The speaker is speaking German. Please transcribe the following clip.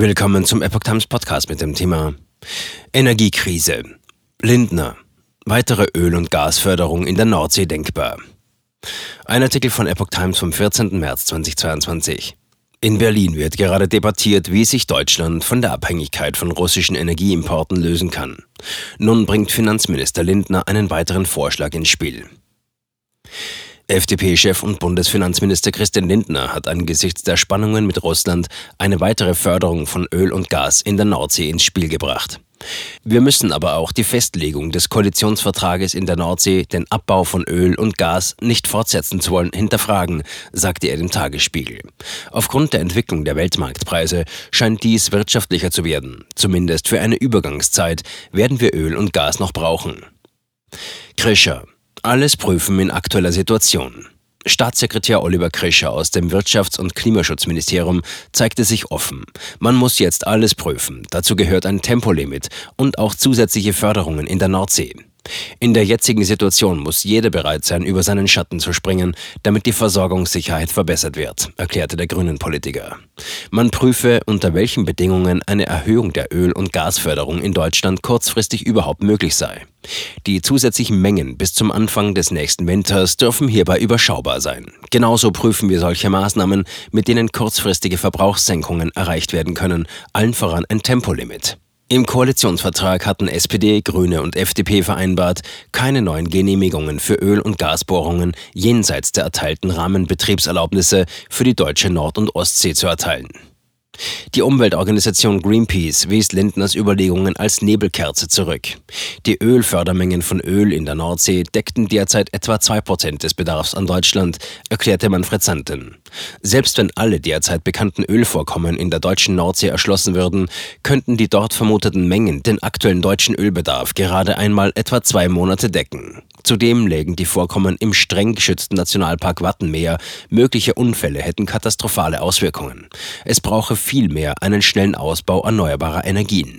Willkommen zum Epoch Times Podcast mit dem Thema Energiekrise. Lindner. Weitere Öl- und Gasförderung in der Nordsee denkbar. Ein Artikel von Epoch Times vom 14. März 2022. In Berlin wird gerade debattiert, wie sich Deutschland von der Abhängigkeit von russischen Energieimporten lösen kann. Nun bringt Finanzminister Lindner einen weiteren Vorschlag ins Spiel. FDP-Chef und Bundesfinanzminister Christian Lindner hat angesichts der Spannungen mit Russland eine weitere Förderung von Öl und Gas in der Nordsee ins Spiel gebracht. Wir müssen aber auch die Festlegung des Koalitionsvertrages in der Nordsee, den Abbau von Öl und Gas nicht fortsetzen zu wollen, hinterfragen, sagte er dem Tagesspiegel. Aufgrund der Entwicklung der Weltmarktpreise scheint dies wirtschaftlicher zu werden. Zumindest für eine Übergangszeit werden wir Öl und Gas noch brauchen. Krischer alles prüfen in aktueller Situation. Staatssekretär Oliver Krischer aus dem Wirtschafts- und Klimaschutzministerium zeigte sich offen. Man muss jetzt alles prüfen. Dazu gehört ein Tempolimit und auch zusätzliche Förderungen in der Nordsee. In der jetzigen Situation muss jeder bereit sein, über seinen Schatten zu springen, damit die Versorgungssicherheit verbessert wird, erklärte der Grünen Politiker. Man prüfe, unter welchen Bedingungen eine Erhöhung der Öl- und Gasförderung in Deutschland kurzfristig überhaupt möglich sei. Die zusätzlichen Mengen bis zum Anfang des nächsten Winters dürfen hierbei überschaubar sein. Genauso prüfen wir solche Maßnahmen, mit denen kurzfristige Verbrauchssenkungen erreicht werden können, allen voran ein Tempolimit. Im Koalitionsvertrag hatten SPD, Grüne und FDP vereinbart, keine neuen Genehmigungen für Öl- und Gasbohrungen jenseits der erteilten Rahmenbetriebserlaubnisse für die deutsche Nord- und Ostsee zu erteilen. Die Umweltorganisation Greenpeace wies Lindners Überlegungen als Nebelkerze zurück. Die Ölfördermengen von Öl in der Nordsee deckten derzeit etwa 2% des Bedarfs an Deutschland, erklärte Manfred Santen. Selbst wenn alle derzeit bekannten Ölvorkommen in der deutschen Nordsee erschlossen würden, könnten die dort vermuteten Mengen den aktuellen deutschen Ölbedarf gerade einmal etwa zwei Monate decken. Zudem lägen die Vorkommen im streng geschützten Nationalpark Wattenmeer. Mögliche Unfälle hätten katastrophale Auswirkungen. Es brauche vielmehr einen schnellen Ausbau erneuerbarer Energien.